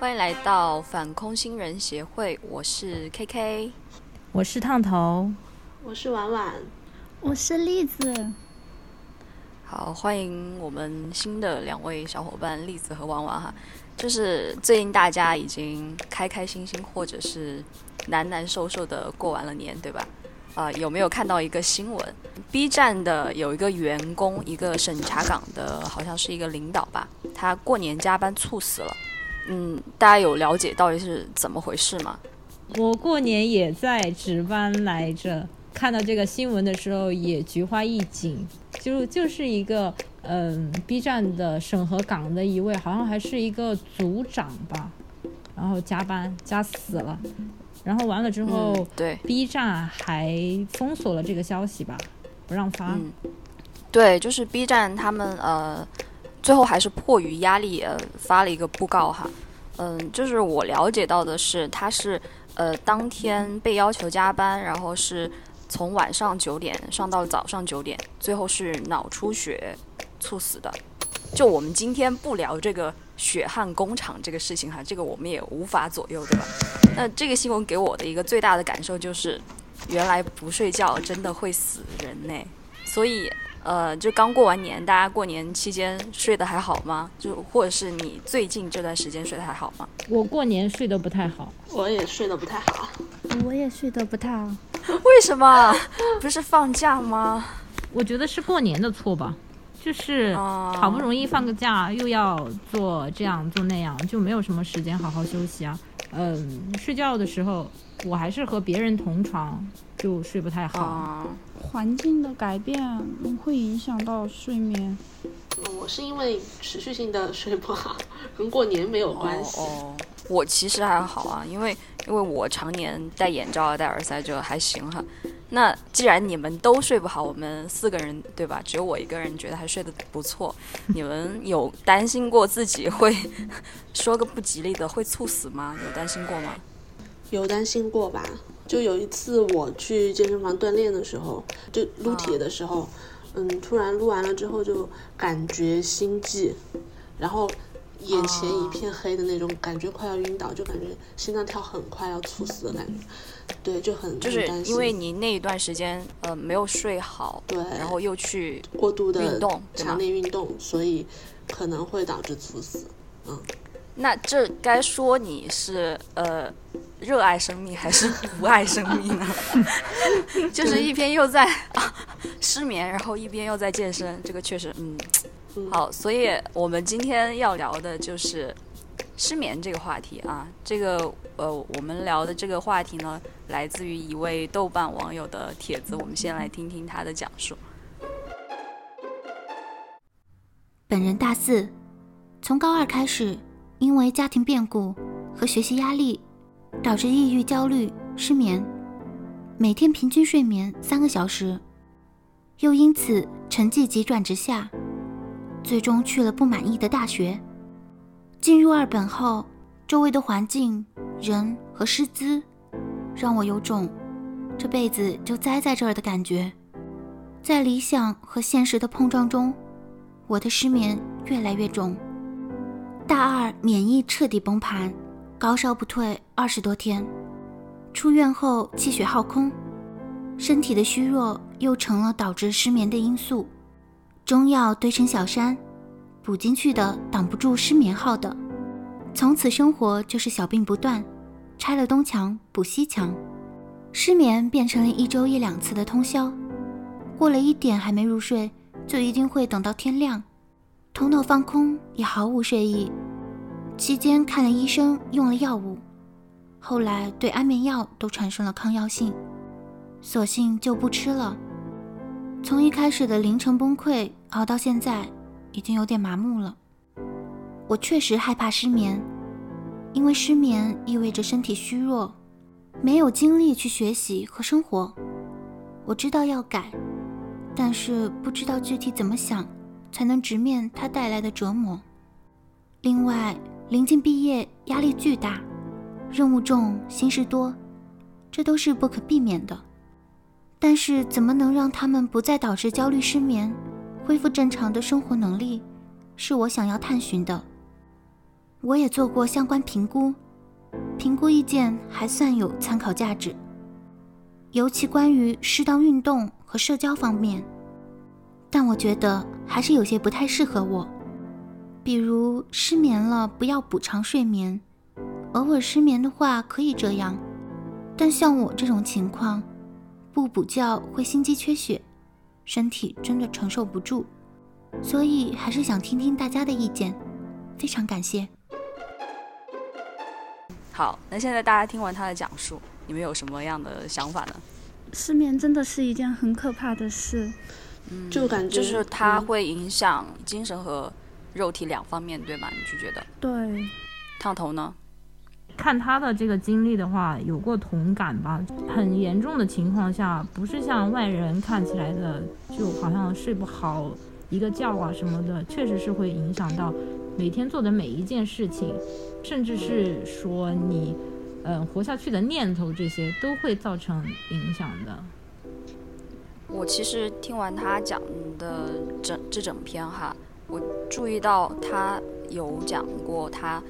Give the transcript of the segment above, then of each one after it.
欢迎来到反空心人协会，我是 KK，我是烫头，我是婉婉，我是栗子。好，欢迎我们新的两位小伙伴栗子和婉婉哈。就是最近大家已经开开心心，或者是难难受受的过完了年，对吧？啊，有没有看到一个新闻？B 站的有一个员工，一个审查岗的，好像是一个领导吧，他过年加班猝死了。嗯，大家有了解到底是怎么回事吗？我过年也在值班来着，看到这个新闻的时候也菊花一紧，就就是一个嗯 B 站的审核岗的一位，好像还是一个组长吧，然后加班加死了。然后完了之后，对，B 站还封锁了这个消息吧，不让发。嗯，对，就是 B 站他们呃，最后还是迫于压力呃发了一个布告哈。嗯，就是我了解到的是，他是呃当天被要求加班，然后是从晚上九点上到早上九点，最后是脑出血猝死的。就我们今天不聊这个血汗工厂这个事情哈，这个我们也无法左右，对吧？那这个新闻给我的一个最大的感受就是，原来不睡觉真的会死人呢。所以，呃，就刚过完年，大家过年期间睡得还好吗？就或者是你最近这段时间睡得还好吗？我过年睡得不太好，我也睡得不太好，我也睡得不太好。为什么？不是放假吗？我觉得是过年的错吧。就是好不容易放个假，又要做这样做那样，就没有什么时间好好休息啊。嗯，睡觉的时候我还是和别人同床，就睡不太好。环境的改变会影响到睡眠。我是因为持续性的睡不好，跟过年没有关系。哦，我其实还好啊，因为因为我常年戴眼罩、戴耳塞，就还行哈。那既然你们都睡不好，我们四个人对吧？只有我一个人觉得还睡得不错。你们有担心过自己会 说个不吉利的会猝死吗？有担心过吗？有担心过吧。就有一次我去健身房锻炼的时候，就撸铁的时候，嗯，突然撸完了之后就感觉心悸，然后眼前一片黑的那种感觉，快要晕倒，就感觉心脏跳很快要猝死的感觉。对，就很就是因为你那一段时间呃没有睡好，对，然后又去过度的运动，强烈运动，所以可能会导致猝死。嗯，那这该说你是呃热爱生命还是不爱生命呢？就是一边又在啊失眠，然后一边又在健身，这个确实嗯好，所以我们今天要聊的就是。失眠这个话题啊，这个呃，我们聊的这个话题呢，来自于一位豆瓣网友的帖子，我们先来听听他的讲述。本人大四，从高二开始，因为家庭变故和学习压力，导致抑郁、焦虑、失眠，每天平均睡眠三个小时，又因此成绩急转直下，最终去了不满意的大学。进入二本后，周围的环境、人和师资，让我有种这辈子就栽在这儿的感觉。在理想和现实的碰撞中，我的失眠越来越重。大二免疫彻底崩盘，高烧不退二十多天。出院后气血耗空，身体的虚弱又成了导致失眠的因素。中药堆成小山。补进去的挡不住失眠号的，从此生活就是小病不断，拆了东墙补西墙，失眠变成了一周一两次的通宵，过了一点还没入睡，就一定会等到天亮，头脑放空也毫无睡意。期间看了医生，用了药物，后来对安眠药都产生了抗药性，索性就不吃了。从一开始的凌晨崩溃熬到现在。已经有点麻木了。我确实害怕失眠，因为失眠意味着身体虚弱，没有精力去学习和生活。我知道要改，但是不知道具体怎么想才能直面它带来的折磨。另外，临近毕业，压力巨大，任务重，心事多，这都是不可避免的。但是，怎么能让他们不再导致焦虑失眠？恢复正常的生活能力，是我想要探寻的。我也做过相关评估，评估意见还算有参考价值，尤其关于适当运动和社交方面。但我觉得还是有些不太适合我，比如失眠了不要补偿睡眠，偶尔失眠的话可以这样，但像我这种情况，不补觉会心肌缺血，身体真的承受不住，所以还是想听听大家的意见，非常感谢。好，那现在大家听完他的讲述，你们有什么样的想法呢？失眠真的是一件很可怕的事。嗯，就感觉就是它嗯会影响精神和肉体两方面，对吧？你就觉得对，烫头呢？看他的这个经历的话，有过同感吧。很严重的情况下，不是像外人看起来的，就好像睡不好一个觉啊什么的，确实是会影响到每天做的每一件事情，甚至是说你，呃，活下去的念头，这些都会造成影响的。我其实听完他讲的整这整篇哈，我注意到他有讲过他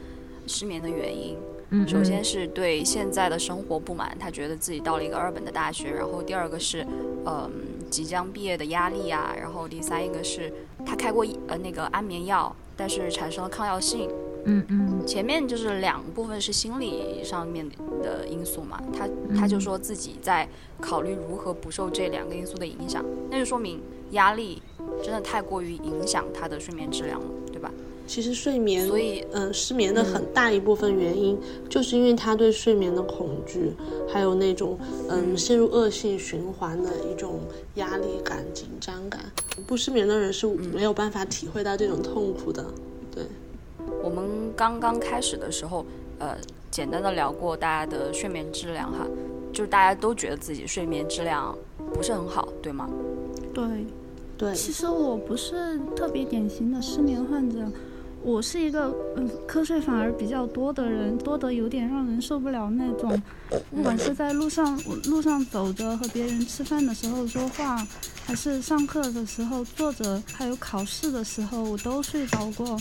失眠的原因。嗯，首先是对现在的生活不满，他觉得自己到了一个二本的大学。然后第二个是，嗯、即将毕业的压力呀、然后第三一个是他开过一呃那个安眠药，但是产生了抗药性。嗯嗯前面就是两部分是心理上面的因素嘛，他他就说自己在考虑如何不受这两个因素的影响，那就说明压力真的太过于影响他的睡眠质量了，对吧？其实睡眠，所以嗯、失眠的很大一部分原因，就是因为他对睡眠的恐惧，还有那种嗯陷入恶性循环的一种压力感、紧张感。不失眠的人是没有办法体会到这种痛苦的。对，我们刚刚开始的时候，呃，简单的聊过大家的睡眠质量哈，就是大家都觉得自己睡眠质量不是很好，对吗？对，对，其实我不是特别典型的失眠患者，我是一个嗯瞌睡反而比较多的人，多得有点让人受不了那种。不管是在路上我路上走着和别人吃饭的时候说话，还是上课的时候坐着，还有考试的时候，我都睡着过。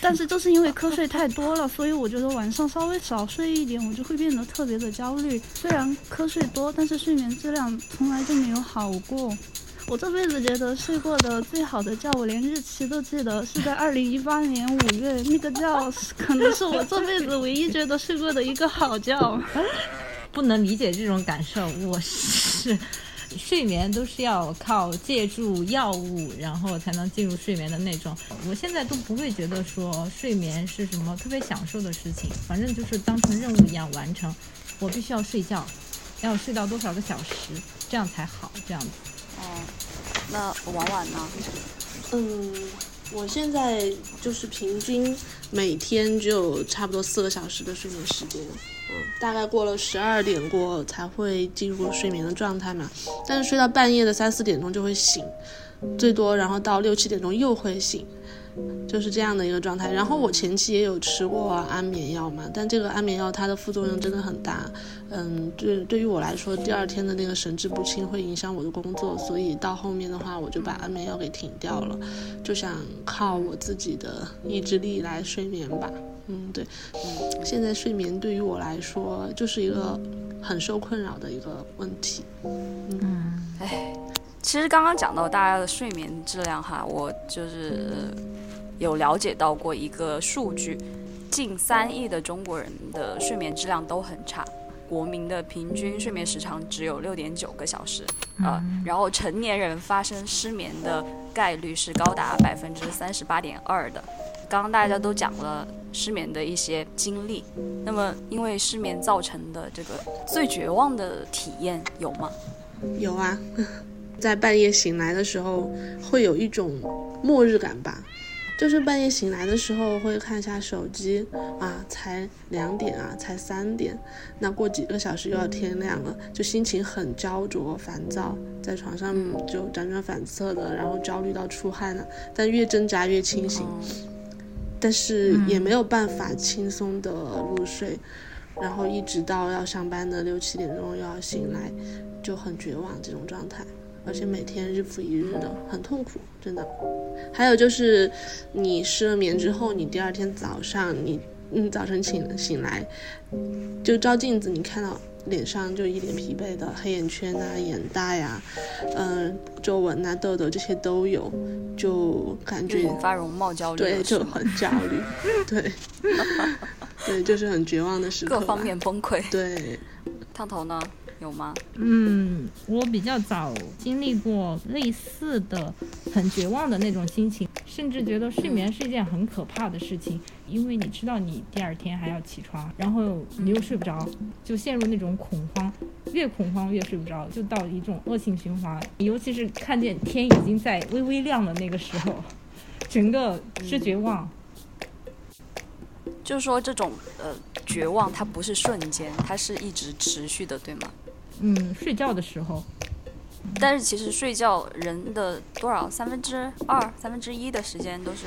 但是就是因为瞌睡太多了，所以我觉得晚上稍微少睡一点，我就会变得特别的焦虑。虽然瞌睡多，但是睡眠质量从来就没有好过。我这辈子觉得睡过的最好的觉，我连日期都记得，是在二零一八年五月，那个觉 可能是我这辈子唯一觉得睡过的一个好觉。不能理解这种感受。我是睡眠都是要靠借助药物，然后才能进入睡眠的那种。我现在都不会觉得说睡眠是什么特别享受的事情，反正就是当成任务一样完成。我必须要睡觉，要睡到多少个小时，这样才好。这样子。哦，那婉婉呢？嗯，我现在就是平均每天只有差不多四个小时的睡眠时间，嗯，大概过了十二点过才会进入睡眠的状态嘛，但是睡到半夜的三四点钟就会醒，最多然后到六七点钟又会醒。就是这样的一个状态，然后我前期也有吃过安眠药嘛，但这个安眠药它的副作用真的很大，嗯，对，对于我来说，第二天的那个神志不清会影响我的工作，所以到后面的话，我就把安眠药给停掉了，就想靠我自己的意志力来睡眠吧。嗯，对，嗯，现在睡眠对于我来说就是一个很受困扰的一个问题。嗯哎，其实刚刚讲到大家的睡眠质量哈，我就是有了解到过一个数据，近三亿的中国人的睡眠质量都很差，国民的平均睡眠时长只有六点九个小时，呃，然后成年人发生失眠的概率是高达百分之三十八点二的。刚刚大家都讲了失眠的一些经历，那么因为失眠造成的这个最绝望的体验有吗？有啊，在半夜醒来的时候，会有一种末日感吧。就是半夜醒来的时候，会看一下手机啊，才两点啊，才三点，那过几个小时又要天亮了，就心情很焦灼、烦躁，在床上就辗转反侧的，然后焦虑到出汗了，但越挣扎越清醒，但是也没有办法轻松的入睡，然后一直到要上班的六七点钟又要醒来，就很绝望这种状态。而且每天日复一日的，很痛苦，真的。还有就是你失了眠之后，你第二天早上你嗯早晨醒醒来，就照镜子，你看到脸上就一脸疲惫的黑眼圈啊、眼袋呀、嗯、皱纹啊、痘痘这些都有，就感觉引发容貌焦虑对？就很焦虑，对 对，就是很绝望的时刻，各方面崩溃。对，烫头呢？有吗？嗯，我比较早经历过类似的很绝望的那种心情，甚至觉得睡眠是一件很可怕的事情，因为你知道你第二天还要起床，然后你又睡不着，就陷入那种恐慌，越恐慌越睡不着，就到一种恶性循环。尤其是看见天已经在微微亮的那个时候，整个是绝望。就是说这种呃绝望，它不是瞬间，它是一直持续的，对吗？嗯，睡觉的时候，但是其实睡觉人的多少三分之二、三分之一的时间都是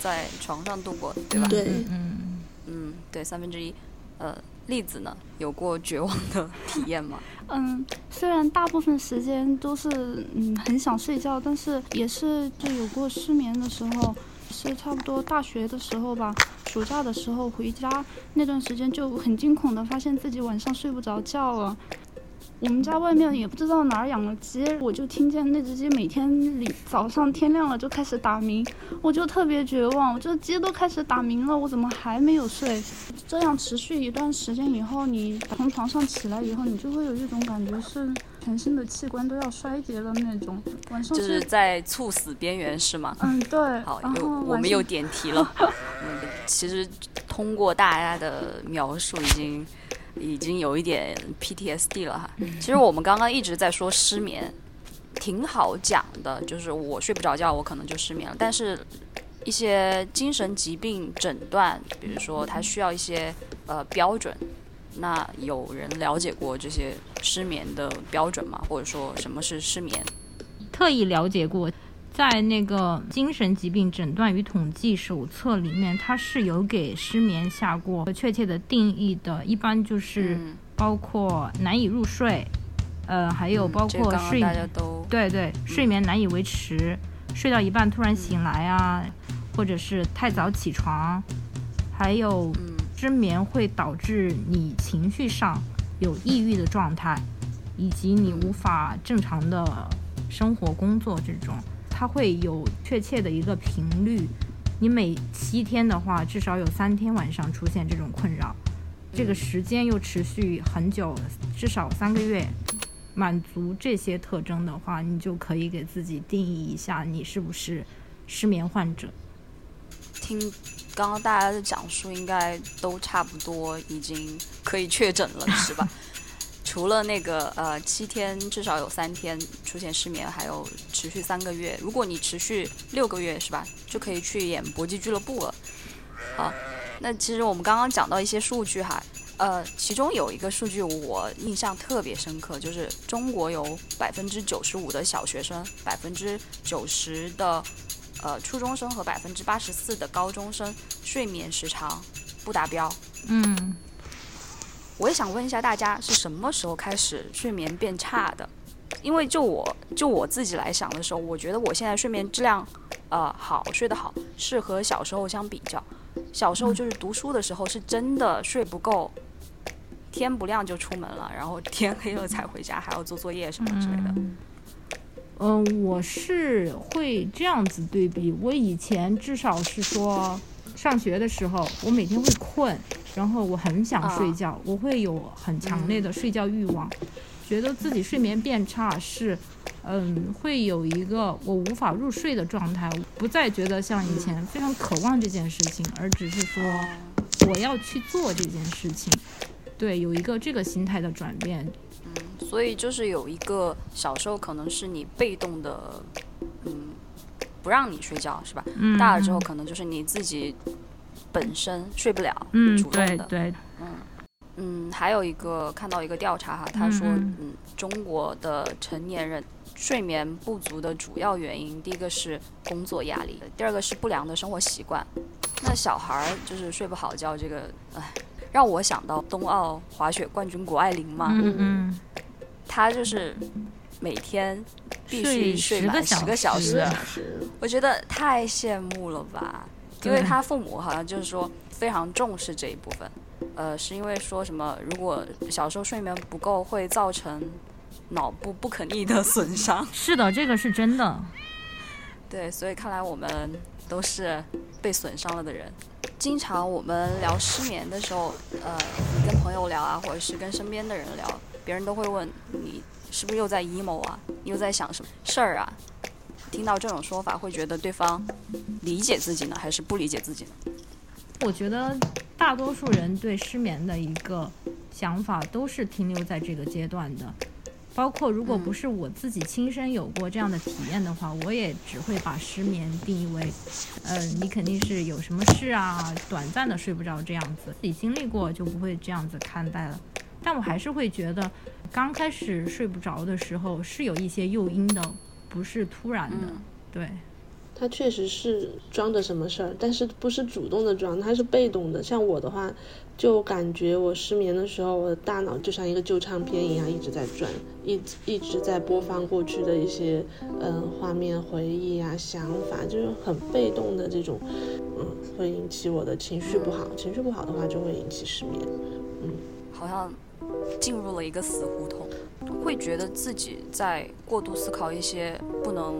在床上度过的，对吧？对嗯嗯。嗯，对，三分之一。呃，栗子呢，有过绝望的体验吗？嗯，虽然大部分时间都是嗯很想睡觉，但是也是就有过失眠的时候，是差不多大学的时候吧，暑假的时候回家那段时间就很惊恐的发现自己晚上睡不着觉了。我们家外面也不知道哪儿养了鸡，我就听见那只鸡每天里早上天亮了就开始打鸣，我就特别绝望，我这鸡都开始打鸣了，我怎么还没有睡？这样持续一段时间以后，你从床上起来以后，你就会有一种感觉是全身的器官都要衰竭的那种。晚上就是，在猝死边缘是吗？嗯，对。好，然又后我们又点题了。嗯，其实通过大家的描述，已经已经有一点 PTSD 了哈。其实我们刚刚一直在说失眠，挺好讲的，就是我睡不着觉，我可能就失眠了。但是一些精神疾病诊断，比如说它需要一些呃标准。那有人了解过这些失眠的标准吗？或者说什么是失眠？特意了解过，在那个精神疾病诊断与统计手册里面，它是有给失眠下过确切的定义的，一般就是嗯，包括难以入睡，呃，还有包括睡大家都对对，睡眠难以维持，睡到一半突然醒来啊，或者是太早起床，还有嗯。失眠会导致你情绪上有抑郁的状态，以及你无法正常的生活工作这种，它会有确切的一个频率。你每七天的话，至少有三天晚上出现这种困扰，这个时间又持续很久，至少三个月。满足这些特征的话，你就可以给自己定义一下，你是不是失眠患者。听刚刚大家的讲述，应该都差不多已经可以确诊了，是吧？除了那个呃七天至少有三天出现失眠，还有持续三个月。如果你持续六个月，是吧，就可以去演搏击俱乐部了。好，那其实我们刚刚讲到一些数据哈，呃，其中有一个数据我印象特别深刻，就是中国有百分之九十五的小学生，百分之九十的呃初中生和百分之八十四的高中生睡眠时长不达标。嗯，我也想问一下大家，是什么时候开始睡眠变差的？因为就我就我自己来想的时候，我觉得我现在睡眠质量，呃，好，睡得好，是和小时候相比较。小时候就是读书的时候，是真的睡不够，天不亮就出门了，然后天黑了才回家，还要做作业什么之类的。嗯、我是会这样子对比。我以前至少是说，上学的时候，我每天会困，然后我很想睡觉，我会有很强烈的睡觉欲望，觉得自己睡眠变差是，嗯，会有一个我无法入睡的状态，不再觉得像以前非常渴望这件事情，而只是说我要去做这件事情。对，有一个这个心态的转变，嗯所以就是有一个小时候可能是你被动的，嗯，不让你睡觉是吧？嗯，大了之后可能就是你自己本身睡不了，嗯，主动的。对对，嗯，还有一个看到一个调查哈，他说，嗯嗯，中国的成年人睡眠不足的主要原因，第一个是工作压力，第二个是不良的生活习惯。那小孩儿就是睡不好觉，这个，唉，让我想到冬奥滑雪冠军谷爱凌嘛，嗯嗯她就是每天必须睡满十个小时，我觉得太羡慕了吧。因为他父母好像就是说非常重视这一部分，呃，是因为说什么如果小时候睡眠不够会造成脑部不可逆的损伤。是的，这个是真的。对，所以看来我们都是被损伤了的人。经常我们聊失眠的时候，呃，你跟朋友聊啊，或者是跟身边的人聊，别人都会问你是不是又在 emo 啊，又在想什么事儿啊？听到这种说法，会觉得对方理解自己呢，还是不理解自己呢？我觉得大多数人对失眠的一个想法都是停留在这个阶段的。包括如果不是我自己亲身有过这样的体验的话，我也只会把失眠定义为，呃，你肯定是有什么事啊，短暂的睡不着这样子。自己经历过就不会这样子看待了。但我还是会觉得，刚开始睡不着的时候是有一些诱因的。不是突然的，对，他确实是装着什么事儿，但是不是主动的装，他是被动的。像我的话，就感觉我失眠的时候，我的大脑就像一个旧唱片一样一直在转，一一直在播放过去的一些嗯画面、回忆啊、想法，就是很被动的这种，嗯，会引起我的情绪不好。情绪不好的话，就会引起失眠。嗯，好像进入了一个死胡同。会觉得自己在过度思考一些不能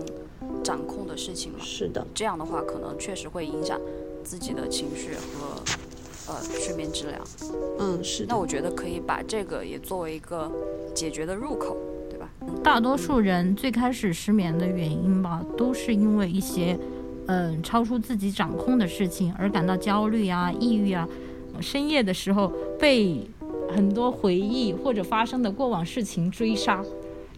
掌控的事情吗？是的，这样的话可能确实会影响自己的情绪和呃睡眠质量。嗯，是。那我觉得可以把这个也作为一个解决的入口，对吧？大多数人最开始失眠的原因吧，都是因为一些嗯超出自己掌控的事情而感到焦虑啊、抑郁啊，深夜的时候被。很多回忆或者发生的过往事情追杀，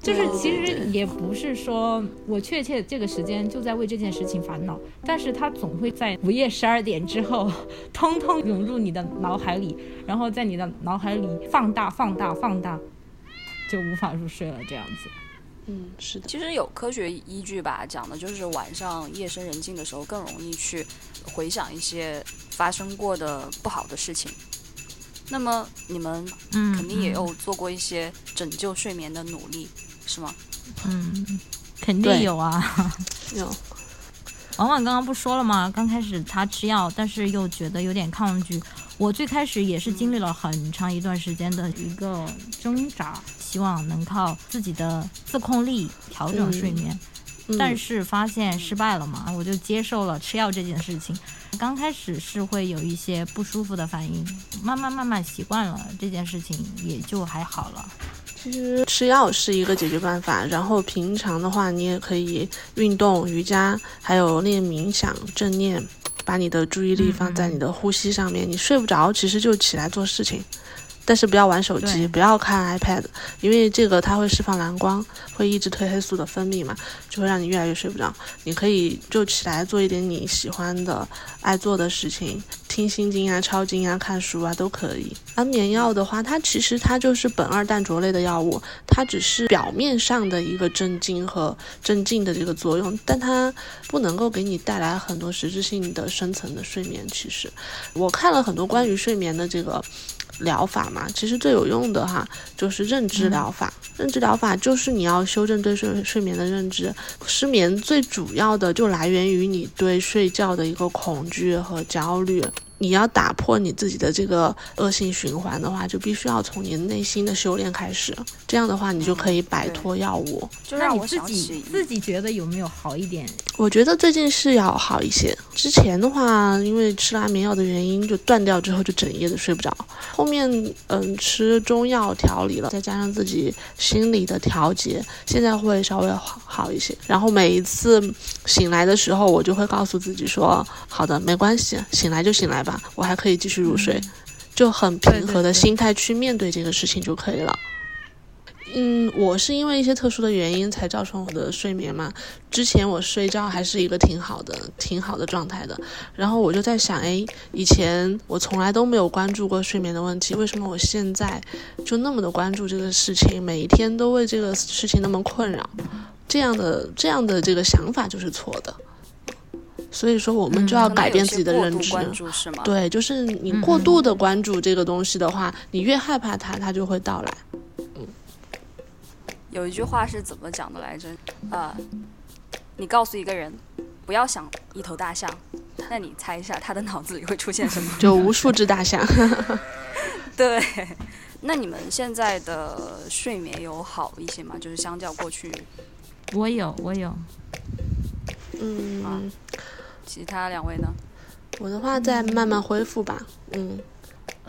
就是其实也不是说我确切这个时间就在为这件事情烦恼，但是它总会在午夜十二点之后，通通涌入你的脑海里，然后在你的脑海里放大、放大、放大，就无法入睡了。这样子，嗯，是的。其实有科学依据吧，讲的就是晚上夜深人静的时候更容易去回想一些发生过的不好的事情。那么你们肯定也有做过一些拯救睡眠的努力，是吗？嗯，肯定有啊，有。婉婉刚刚不说了吗？刚开始她吃药，但是又觉得有点抗拒。我最开始也是经历了很长一段时间的一个挣扎，希望能靠自己的自控力调整睡眠，但是发现失败了嘛，我就接受了吃药这件事情。刚开始是会有一些不舒服的反应，慢慢慢慢习惯了这件事情，也就还好了。其实吃药是一个解决办法，然后平常的话，你也可以运动、瑜伽，还有练冥想、正念，把你的注意力放在你的呼吸上面。你睡不着，其实就起来做事情。但是不要玩手机，不要看 iPad，因为这个它会释放蓝光，会抑制褪黑素的分泌嘛，就会让你越来越睡不着。你可以就起来做一点你喜欢的、爱做的事情，听心经啊、抄经啊、看书啊都可以。安眠药的话，它其实它就是苯二氮卓类的药物，它只是表面上的一个镇静和镇静的这个作用，但它不能够给你带来很多实质性的深层的睡眠。其实我看了很多关于睡眠的这个。疗法嘛，其实最有用的哈就是认知疗法。认知疗法就是你要修正对睡睡眠的认知。失眠最主要的就来源于你对睡觉的一个恐惧和焦虑。你要打破你自己的这个恶性循环的话，就必须要从你内心的修炼开始。这样的话，你就可以摆脱药物。就让我自己自己觉得有没有好一点？我觉得最近是要好一些。之前的话，因为吃了安眠药的原因，就断掉之后就整夜的睡不着。后面嗯吃中药调理了，再加上自己心理的调节，现在会稍微好好一些。然后每一次醒来的时候，我就会告诉自己说：好的，没关系，醒来就醒来吧。我还可以继续入睡，就很平和的心态去面对这个事情就可以了。嗯，我是因为一些特殊的原因才造成我的睡眠嘛。之前我睡觉还是一个挺好的、挺好的状态的。然后我就在想，哎，以前我从来都没有关注过睡眠的问题，为什么我现在就那么的关注这个事情，每一天都为这个事情那么困扰？这样的这样的这个想法就是错的。所以说，我们就要改变自己的认知。对，就是你过度的关注这个东西的话，你越害怕它，它就会到来。嗯，有一句话是怎么讲的来着？呃，你告诉一个人不要想一头大象，那你猜一下他的脑子里会出现什么？就无数只大象。对。那你们现在的睡眠有好一些吗？就是相较过去，我有，我有。嗯，其他两位呢？我的话在慢慢恢复吧。嗯。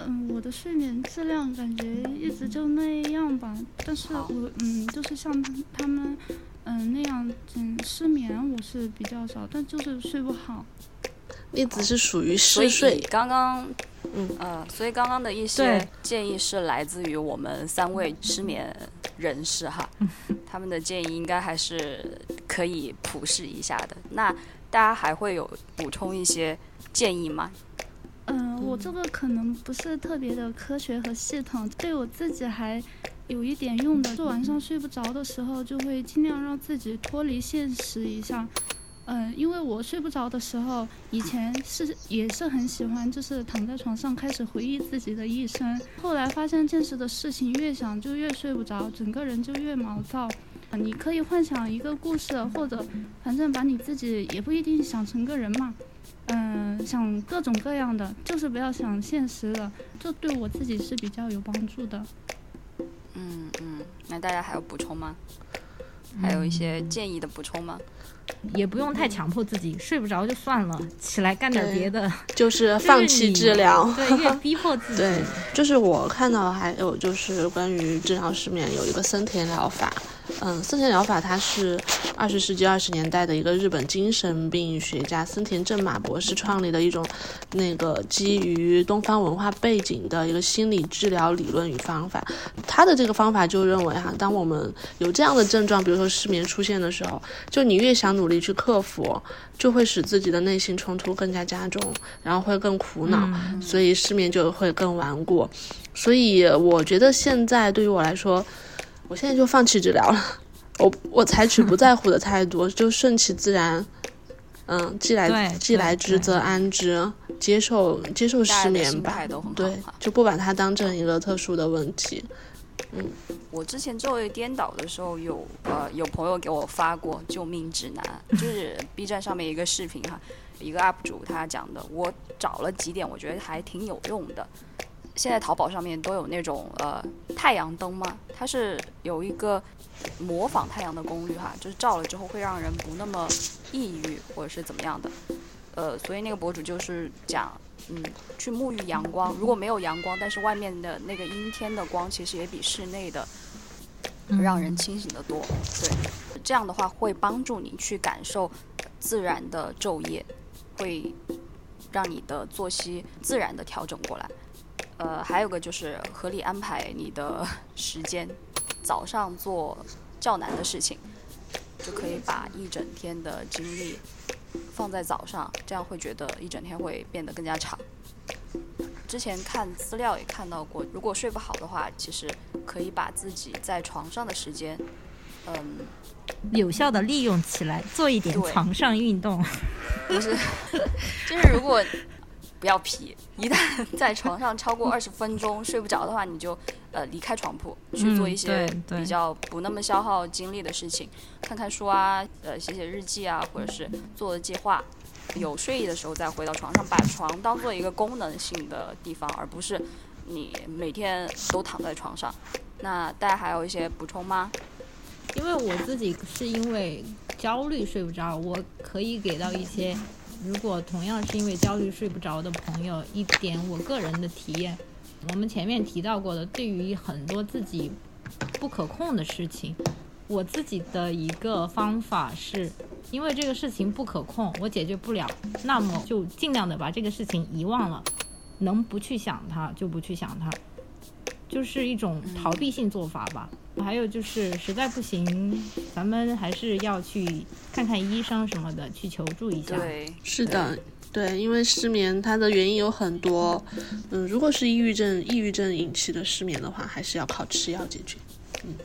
嗯，我的睡眠质量感觉一直就那样吧，但是我嗯，就是像他们嗯那样嗯失眠我是比较少，但就是睡不好。栗子是属于嗜睡。刚刚，嗯呃，所以刚刚的一些建议是来自于我们三位失眠人士哈，他们的建议应该还是可以普适一下的。那大家还会有补充一些建议吗？嗯，我这个可能不是特别的科学和系统，对我自己还有一点用的，就晚上睡不着的时候，就会尽量让自己脱离现实一下。嗯，因为我睡不着的时候，以前是也是很喜欢，就是躺在床上开始回忆自己的一生。后来发现现实的事情越想就越睡不着，整个人就越毛躁。你可以幻想一个故事，或者反正把你自己也不一定想成个人嘛。嗯，想各种各样的，就是不要想现实了，这对我自己是比较有帮助的。嗯嗯，那大家还有补充吗？还有一些建议的补充吗？也不用太强迫自己，睡不着就算了，起来干点别的，就是放弃治疗。对，越逼迫自 己。对，就是我看到还有就是关于治疗失眠有一个森田疗法。嗯，森田疗法它是二十世纪二十年代的一个日本精神病学家森田正马博士创立的一种那个基于东方文化背景的一个心理治疗理论与方法。他的这个方法就认为哈，当我们有这样的症状，比如说失眠出现的时候，就你越想努力去克服，就会使自己的内心冲突更加加重，然后会更苦恼，所以失眠就会更顽固。所以我觉得现在对于我来说。我现在就放弃治疗了，我我采取不在乎的态度，就顺其自然，嗯，既来既来之则安之，接受接受失眠吧，对，就不把它当成一个特殊的问题。嗯，我之前作为颠倒的时候，有呃有朋友给我发过救命指南，就是 B 站上面一个视频哈，一个 UP 主他讲的，我找了几点，我觉得还挺有用的。现在淘宝上面都有那种呃太阳灯嘛，它是有一个模仿太阳的功率哈，就是照了之后会让人不那么抑郁或者是怎么样的，呃，所以那个博主就是讲，嗯，去沐浴阳光，如果没有阳光，但是外面的那个阴天的光其实也比室内的让人。清醒的多，对，这样的话会帮助你去感受自然的昼夜，会让你的作息自然的调整过来。呃，还有个就是合理安排你的 时间，早上做较难的事情，就可以把一整天的精力放在早上，这样会觉得一整天会变得更加长。之前看资料也看到过，如果睡不好的话，其实可以把自己在床上的时间，嗯，有效的利用起来，做一点床上运动。不是，就是如果。不要皮，一旦在床上超过二十分钟睡不着的话，你就呃离开床铺，去做一些比较不那么消耗精力的事情，看看书啊，呃写写日记啊，或者是做的计划。有睡意的时候再回到床上，把床当做一个功能性的地方，而不是你每天都躺在床上。那大家还有一些补充吗？因为我自己是因为焦虑睡不着，我可以给到一些。如果同样是因为焦虑睡不着的朋友，一点我个人的体验，我们前面提到过的，对于很多自己不可控的事情，我自己的一个方法是，因为这个事情不可控，我解决不了，那么就尽量的把这个事情遗忘了，能不去想它就不去想它，就是一种逃避性做法吧。还有就是，实在不行，咱们还是要去看看医生什么的，去求助一下。对，是的，对，因为失眠它的原因有很多。嗯，如果是抑郁症，抑郁症引起的失眠的话，还是要靠吃药解决。嗯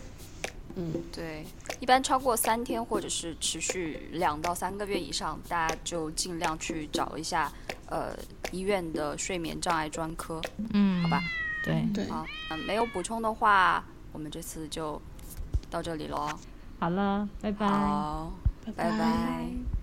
嗯，对，一般超过三天或者是持续两到三个月以上，大家就尽量去找一下呃医院的睡眠障碍专科。嗯，好吧。对对，好，嗯，没有补充的话，我们这次就到这里喽。好了，拜拜，好，拜拜。